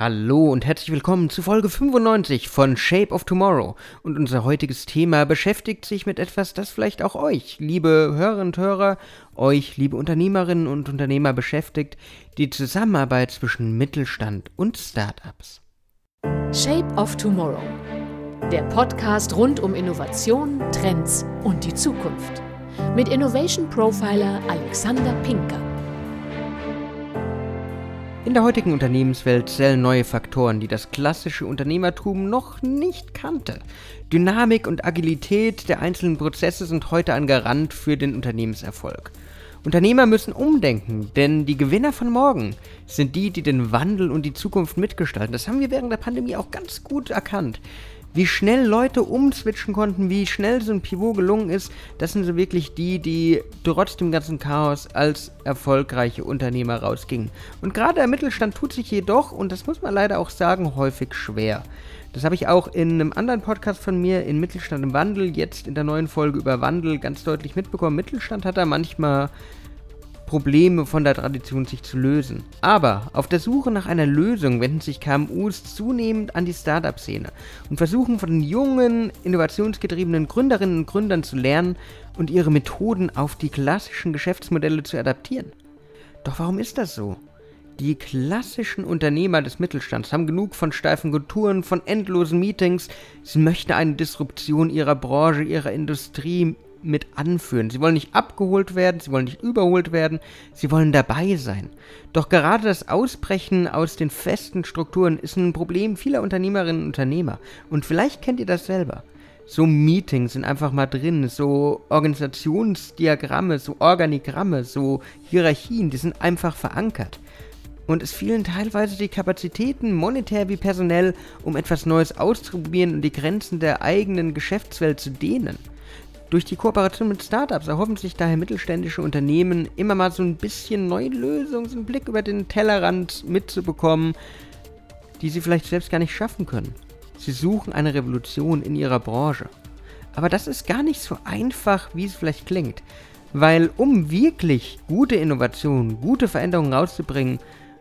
Hallo und herzlich willkommen zu Folge 95 von Shape of Tomorrow. Und unser heutiges Thema beschäftigt sich mit etwas, das vielleicht auch euch, liebe Hörerinnen und Hörer, euch, liebe Unternehmerinnen und Unternehmer beschäftigt, die Zusammenarbeit zwischen Mittelstand und Startups. Shape of Tomorrow. Der Podcast rund um Innovation, Trends und die Zukunft. Mit Innovation Profiler Alexander Pinker. In der heutigen Unternehmenswelt zählen neue Faktoren, die das klassische Unternehmertum noch nicht kannte. Dynamik und Agilität der einzelnen Prozesse sind heute ein Garant für den Unternehmenserfolg. Unternehmer müssen umdenken, denn die Gewinner von morgen sind die, die den Wandel und die Zukunft mitgestalten. Das haben wir während der Pandemie auch ganz gut erkannt wie schnell Leute umswitchen konnten, wie schnell so ein Pivot gelungen ist, das sind so wirklich die, die trotz dem ganzen Chaos als erfolgreiche Unternehmer rausgingen. Und gerade der Mittelstand tut sich jedoch, und das muss man leider auch sagen, häufig schwer. Das habe ich auch in einem anderen Podcast von mir, in Mittelstand im Wandel, jetzt in der neuen Folge über Wandel ganz deutlich mitbekommen. Mittelstand hat da manchmal Probleme von der Tradition sich zu lösen. Aber auf der Suche nach einer Lösung wenden sich KMUs zunehmend an die Startup-Szene und versuchen von jungen, innovationsgetriebenen Gründerinnen und Gründern zu lernen und ihre Methoden auf die klassischen Geschäftsmodelle zu adaptieren. Doch warum ist das so? Die klassischen Unternehmer des Mittelstands haben genug von steifen Kulturen, von endlosen Meetings. Sie möchten eine Disruption ihrer Branche, ihrer Industrie, mit anführen. Sie wollen nicht abgeholt werden, sie wollen nicht überholt werden, sie wollen dabei sein. Doch gerade das Ausbrechen aus den festen Strukturen ist ein Problem vieler Unternehmerinnen und Unternehmer. Und vielleicht kennt ihr das selber. So Meetings sind einfach mal drin, so Organisationsdiagramme, so Organigramme, so Hierarchien, die sind einfach verankert. Und es fehlen teilweise die Kapazitäten, monetär wie personell, um etwas Neues auszuprobieren und die Grenzen der eigenen Geschäftswelt zu dehnen. Durch die Kooperation mit Startups erhoffen sich daher mittelständische Unternehmen immer mal so ein bisschen neue Lösungen, so einen Blick über den Tellerrand mitzubekommen, die sie vielleicht selbst gar nicht schaffen können. Sie suchen eine Revolution in ihrer Branche. Aber das ist gar nicht so einfach, wie es vielleicht klingt. Weil um wirklich gute Innovationen, gute Veränderungen rauszubringen,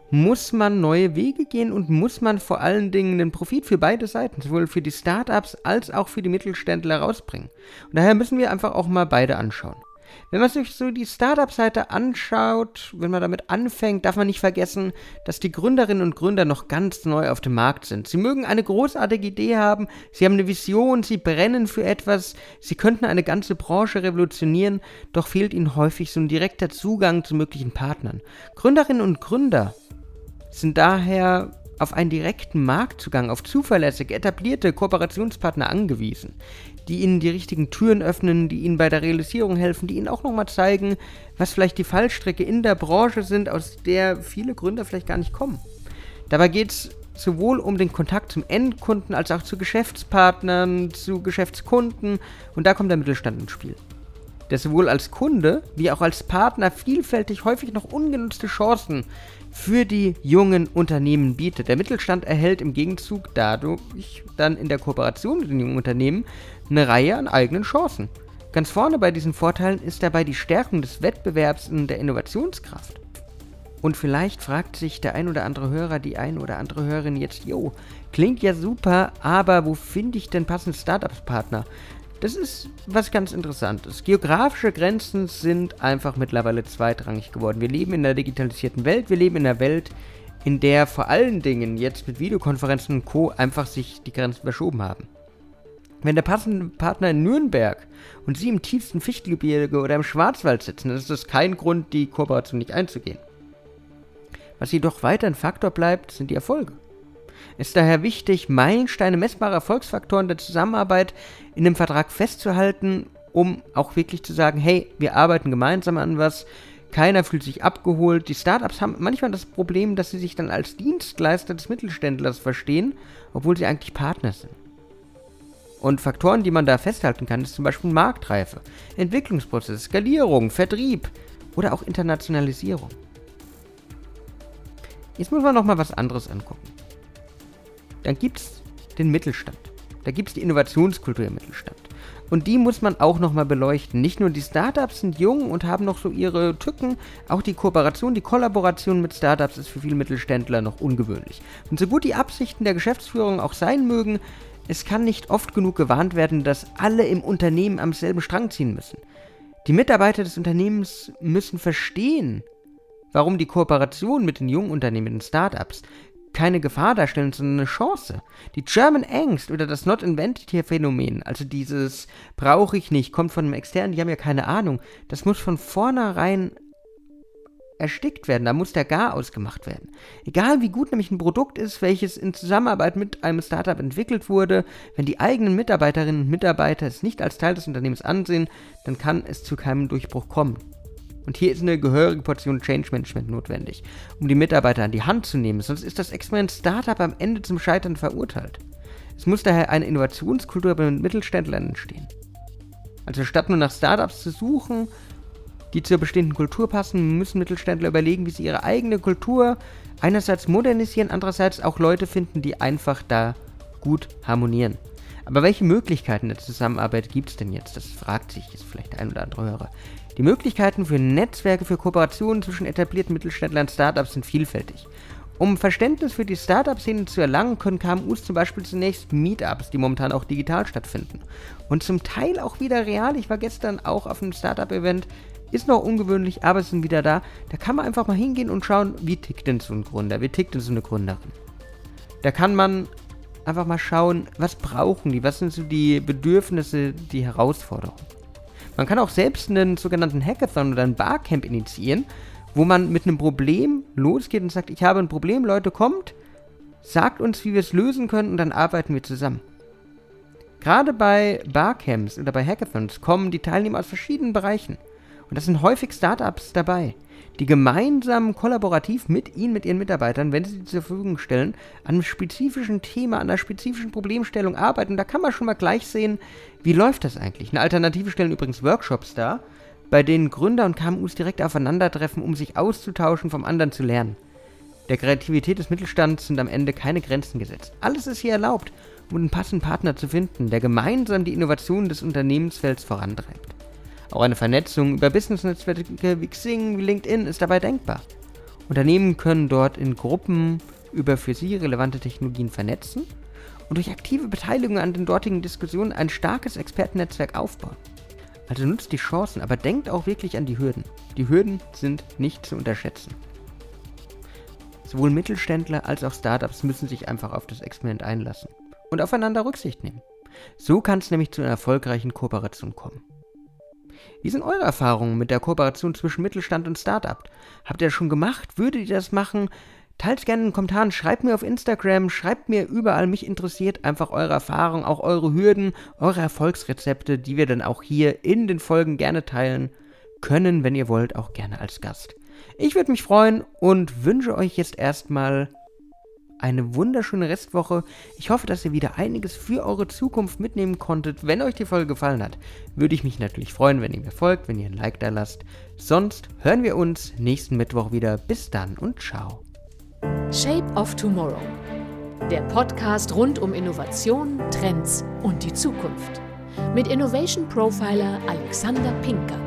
muss man neue Wege gehen und muss man vor allen Dingen den Profit für beide Seiten, sowohl für die Startups als auch für die Mittelständler rausbringen. Und daher müssen wir einfach auch mal beide anschauen. Wenn man sich so die Startup-Seite anschaut, wenn man damit anfängt, darf man nicht vergessen, dass die Gründerinnen und Gründer noch ganz neu auf dem Markt sind. Sie mögen eine großartige Idee haben, sie haben eine Vision, sie brennen für etwas, sie könnten eine ganze Branche revolutionieren, doch fehlt ihnen häufig so ein direkter Zugang zu möglichen Partnern. Gründerinnen und Gründer sind daher auf einen direkten Marktzugang, auf zuverlässige, etablierte Kooperationspartner angewiesen, die ihnen die richtigen Türen öffnen, die ihnen bei der Realisierung helfen, die ihnen auch nochmal zeigen, was vielleicht die Fallstrecke in der Branche sind, aus der viele Gründer vielleicht gar nicht kommen. Dabei geht es sowohl um den Kontakt zum Endkunden als auch zu Geschäftspartnern, zu Geschäftskunden und da kommt der Mittelstand ins Spiel der sowohl als Kunde wie auch als Partner vielfältig häufig noch ungenutzte Chancen für die jungen Unternehmen bietet. Der Mittelstand erhält im Gegenzug dadurch dann in der Kooperation mit den jungen Unternehmen eine Reihe an eigenen Chancen. Ganz vorne bei diesen Vorteilen ist dabei die Stärkung des Wettbewerbs und der Innovationskraft. Und vielleicht fragt sich der ein oder andere Hörer, die ein oder andere Hörerin jetzt, jo, klingt ja super, aber wo finde ich denn passende Startups-Partner? Das ist was ganz Interessantes. Geografische Grenzen sind einfach mittlerweile zweitrangig geworden. Wir leben in einer digitalisierten Welt, wir leben in einer Welt, in der vor allen Dingen jetzt mit Videokonferenzen und Co. einfach sich die Grenzen verschoben haben. Wenn der passende Partner in Nürnberg und Sie im tiefsten Fichtelgebirge oder im Schwarzwald sitzen, dann ist das kein Grund, die Kooperation nicht einzugehen. Was jedoch weiter ein Faktor bleibt, sind die Erfolge. Es ist daher wichtig, Meilensteine, messbare Erfolgsfaktoren der Zusammenarbeit in dem Vertrag festzuhalten, um auch wirklich zu sagen, hey, wir arbeiten gemeinsam an was, keiner fühlt sich abgeholt. Die Startups haben manchmal das Problem, dass sie sich dann als Dienstleister des Mittelständlers verstehen, obwohl sie eigentlich Partner sind. Und Faktoren, die man da festhalten kann, ist zum Beispiel Marktreife, Entwicklungsprozess, Skalierung, Vertrieb oder auch Internationalisierung. Jetzt muss man noch mal was anderes angucken. Dann gibt es den Mittelstand. Da gibt es die Innovationskultur im Mittelstand. Und die muss man auch nochmal beleuchten. Nicht nur die Startups sind jung und haben noch so ihre Tücken, auch die Kooperation, die Kollaboration mit Startups ist für viele Mittelständler noch ungewöhnlich. Und so gut die Absichten der Geschäftsführung auch sein mögen, es kann nicht oft genug gewarnt werden, dass alle im Unternehmen am selben Strang ziehen müssen. Die Mitarbeiter des Unternehmens müssen verstehen, warum die Kooperation mit den jungen Unternehmen, den Startups, keine Gefahr darstellen, sondern eine Chance. Die German Angst oder das Not Invented hier Phänomen, also dieses brauche ich nicht, kommt von einem externen, die haben ja keine Ahnung, das muss von vornherein erstickt werden, da muss der Gar ausgemacht werden. Egal wie gut nämlich ein Produkt ist, welches in Zusammenarbeit mit einem Startup entwickelt wurde, wenn die eigenen Mitarbeiterinnen und Mitarbeiter es nicht als Teil des Unternehmens ansehen, dann kann es zu keinem Durchbruch kommen. Und hier ist eine gehörige Portion Change Management notwendig, um die Mitarbeiter an die Hand zu nehmen, sonst ist das Experiment Startup am Ende zum Scheitern verurteilt. Es muss daher eine Innovationskultur bei den Mittelständlern entstehen. Also statt nur nach Startups zu suchen, die zur bestehenden Kultur passen, müssen Mittelständler überlegen, wie sie ihre eigene Kultur einerseits modernisieren, andererseits auch Leute finden, die einfach da gut harmonieren. Aber welche Möglichkeiten der Zusammenarbeit gibt es denn jetzt? Das fragt sich jetzt vielleicht ein oder andere Hörer. Die Möglichkeiten für Netzwerke, für Kooperationen zwischen etablierten Mittelständlern und Startups sind vielfältig. Um Verständnis für die Startup-Szene zu erlangen, können KMUs zum Beispiel zunächst Meetups, die momentan auch digital stattfinden. Und zum Teil auch wieder real. Ich war gestern auch auf einem Startup-Event. Ist noch ungewöhnlich, aber es sind wieder da. Da kann man einfach mal hingehen und schauen, wie tickt denn so ein Gründer, wie tickt denn so eine Gründerin. Da kann man einfach mal schauen, was brauchen die, was sind so die Bedürfnisse, die Herausforderungen. Man kann auch selbst einen sogenannten Hackathon oder ein Barcamp initiieren, wo man mit einem Problem losgeht und sagt, ich habe ein Problem, Leute, kommt, sagt uns, wie wir es lösen können und dann arbeiten wir zusammen. Gerade bei Barcamps oder bei Hackathons kommen die Teilnehmer aus verschiedenen Bereichen. Und das sind häufig Startups dabei die gemeinsam kollaborativ mit Ihnen, mit Ihren Mitarbeitern, wenn Sie sie zur Verfügung stellen, an einem spezifischen Thema, an einer spezifischen Problemstellung arbeiten. Da kann man schon mal gleich sehen, wie läuft das eigentlich. Eine Alternative stellen übrigens Workshops dar, bei denen Gründer und KMUs direkt aufeinandertreffen, um sich auszutauschen, vom anderen zu lernen. Der Kreativität des Mittelstands sind am Ende keine Grenzen gesetzt. Alles ist hier erlaubt, um einen passenden Partner zu finden, der gemeinsam die Innovationen des Unternehmensfelds vorantreibt. Auch eine Vernetzung über Business-Netzwerke wie Xing, wie LinkedIn ist dabei denkbar. Unternehmen können dort in Gruppen über für sie relevante Technologien vernetzen und durch aktive Beteiligung an den dortigen Diskussionen ein starkes Expertennetzwerk aufbauen. Also nutzt die Chancen, aber denkt auch wirklich an die Hürden. Die Hürden sind nicht zu unterschätzen. Sowohl Mittelständler als auch Startups müssen sich einfach auf das Experiment einlassen und aufeinander Rücksicht nehmen. So kann es nämlich zu einer erfolgreichen Kooperation kommen. Wie sind eure Erfahrungen mit der Kooperation zwischen Mittelstand und Startup? Habt ihr das schon gemacht? Würdet ihr das machen? Teilt gerne in den Kommentaren, schreibt mir auf Instagram, schreibt mir überall, mich interessiert einfach eure Erfahrungen, auch eure Hürden, eure Erfolgsrezepte, die wir dann auch hier in den Folgen gerne teilen können, wenn ihr wollt, auch gerne als Gast. Ich würde mich freuen und wünsche euch jetzt erstmal eine wunderschöne Restwoche. Ich hoffe, dass ihr wieder einiges für eure Zukunft mitnehmen konntet. Wenn euch die Folge gefallen hat, würde ich mich natürlich freuen, wenn ihr mir folgt, wenn ihr ein Like da lasst. Sonst hören wir uns nächsten Mittwoch wieder. Bis dann und ciao. Shape of Tomorrow. Der Podcast rund um Innovation, Trends und die Zukunft. Mit Innovation Profiler Alexander Pinker.